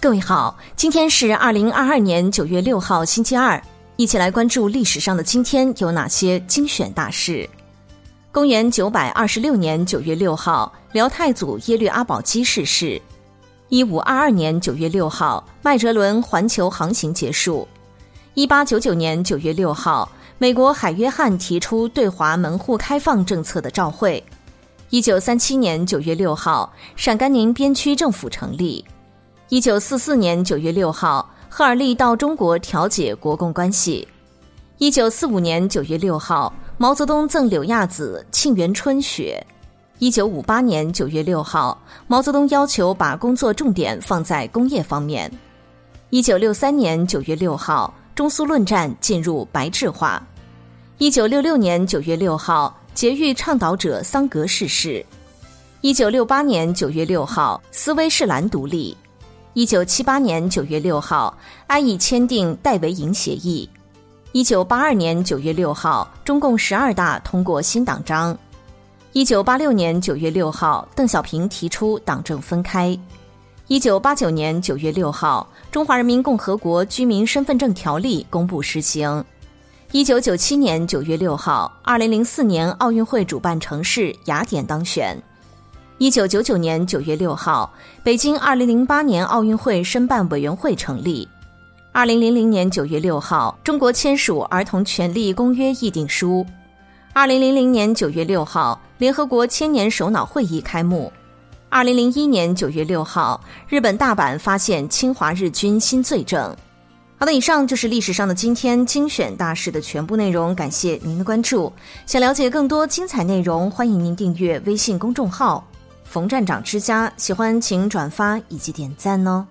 各位好，今天是二零二二年九月六号，星期二，一起来关注历史上的今天有哪些精选大事。公元九百二十六年九月六号，辽太祖耶律阿保机逝世。一五二二年九月六号，麦哲伦环球航行结束。一八九九年九月六号，美国海约翰提出对华门户开放政策的照会。一九三七年九月六号，陕甘宁边区政府成立。一九四四年九月六号，赫尔利到中国调解国共关系。一九四五年九月六号，毛泽东赠柳亚子《沁园春·雪》。一九五八年九月六号，毛泽东要求把工作重点放在工业方面。一九六三年九月六号，中苏论战进入白质化。一九六六年九月六号，节育倡导者桑格逝世。一九六八年九月六号，斯威士兰独立。一九七八年九月六号，安以签订戴维营协议。一九八二年九月六号，中共十二大通过新党章。一九八六年九月六号，邓小平提出党政分开。一九八九年九月六号，《中华人民共和国居民身份证条例》公布实行。一九九七年九月六号，二零零四年奥运会主办城市雅典当选。一九九九年九月六号，北京二零零八年奥运会申办委员会成立。二零零零年九月六号，中国签署《儿童权利公约》议定书。二零零零年九月六号，联合国千年首脑会议开幕。二零零一年九月六号，日本大阪发现侵华日军新罪证。好的，以上就是历史上的今天精选大事的全部内容，感谢您的关注。想了解更多精彩内容，欢迎您订阅微信公众号。冯站长之家，喜欢请转发以及点赞哦。